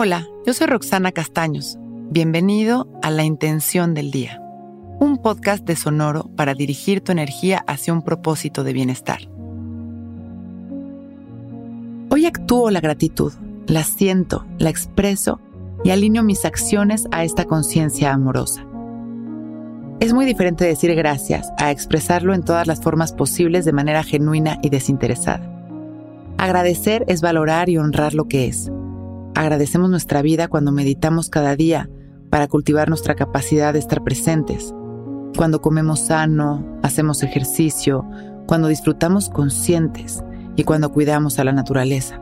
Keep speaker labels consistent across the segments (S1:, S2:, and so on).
S1: Hola, yo soy Roxana Castaños. Bienvenido a La Intención del Día, un podcast de Sonoro para dirigir tu energía hacia un propósito de bienestar. Hoy actúo la gratitud, la siento, la expreso y alineo mis acciones a esta conciencia amorosa. Es muy diferente decir gracias a expresarlo en todas las formas posibles de manera genuina y desinteresada. Agradecer es valorar y honrar lo que es. Agradecemos nuestra vida cuando meditamos cada día para cultivar nuestra capacidad de estar presentes, cuando comemos sano, hacemos ejercicio, cuando disfrutamos conscientes y cuando cuidamos a la naturaleza.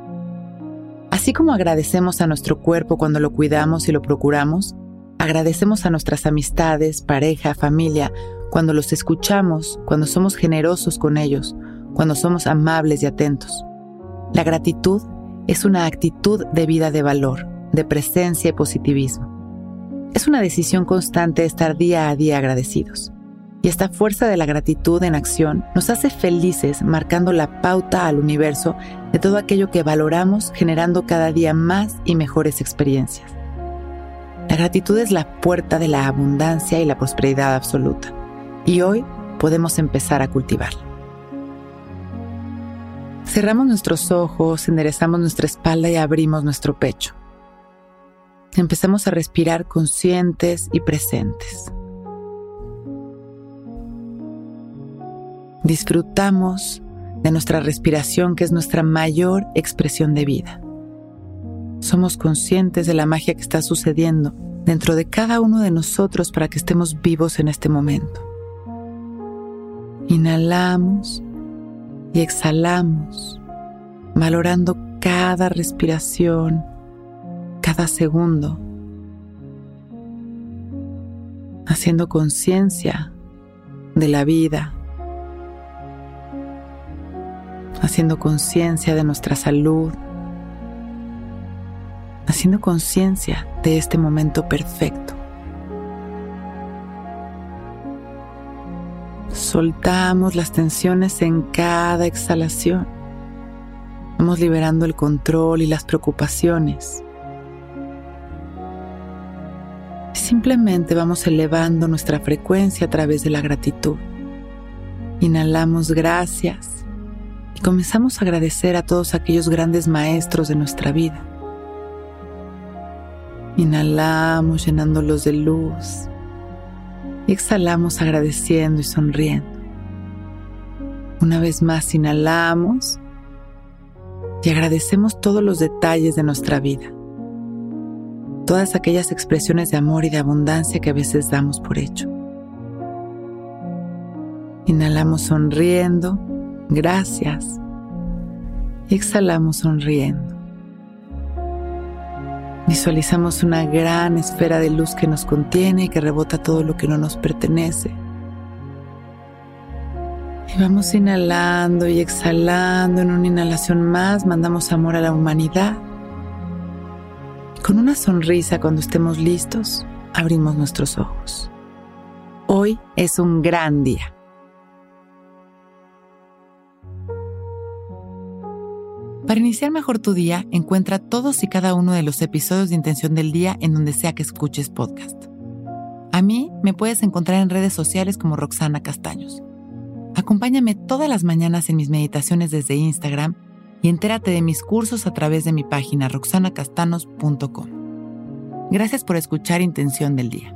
S1: Así como agradecemos a nuestro cuerpo cuando lo cuidamos y lo procuramos, agradecemos a nuestras amistades, pareja, familia, cuando los escuchamos, cuando somos generosos con ellos, cuando somos amables y atentos. La gratitud es una actitud de vida de valor, de presencia y positivismo. Es una decisión constante estar día a día agradecidos. Y esta fuerza de la gratitud en acción nos hace felices marcando la pauta al universo de todo aquello que valoramos generando cada día más y mejores experiencias. La gratitud es la puerta de la abundancia y la prosperidad absoluta. Y hoy podemos empezar a cultivarla. Cerramos nuestros ojos, enderezamos nuestra espalda y abrimos nuestro pecho. Empezamos a respirar conscientes y presentes. Disfrutamos de nuestra respiración que es nuestra mayor expresión de vida. Somos conscientes de la magia que está sucediendo dentro de cada uno de nosotros para que estemos vivos en este momento. Inhalamos y exhalamos, valorando cada respiración, cada segundo, haciendo conciencia de la vida, haciendo conciencia de nuestra salud, haciendo conciencia de este momento perfecto. Soltamos las tensiones en cada exhalación. Vamos liberando el control y las preocupaciones. Simplemente vamos elevando nuestra frecuencia a través de la gratitud. Inhalamos gracias y comenzamos a agradecer a todos aquellos grandes maestros de nuestra vida. Inhalamos llenándolos de luz y exhalamos agradeciendo y sonriendo. Una vez más inhalamos y agradecemos todos los detalles de nuestra vida. Todas aquellas expresiones de amor y de abundancia que a veces damos por hecho. Inhalamos sonriendo, gracias. Y exhalamos sonriendo. Visualizamos una gran esfera de luz que nos contiene y que rebota todo lo que no nos pertenece. Y vamos inhalando y exhalando. En una inhalación más mandamos amor a la humanidad. con una sonrisa cuando estemos listos, abrimos nuestros ojos. Hoy es un gran día. Para iniciar mejor tu día, encuentra todos y cada uno de los episodios de Intención del Día en donde sea que escuches podcast. A mí me puedes encontrar en redes sociales como Roxana Castaños. Acompáñame todas las mañanas en mis meditaciones desde Instagram y entérate de mis cursos a través de mi página roxanacastanos.com. Gracias por escuchar Intención del Día.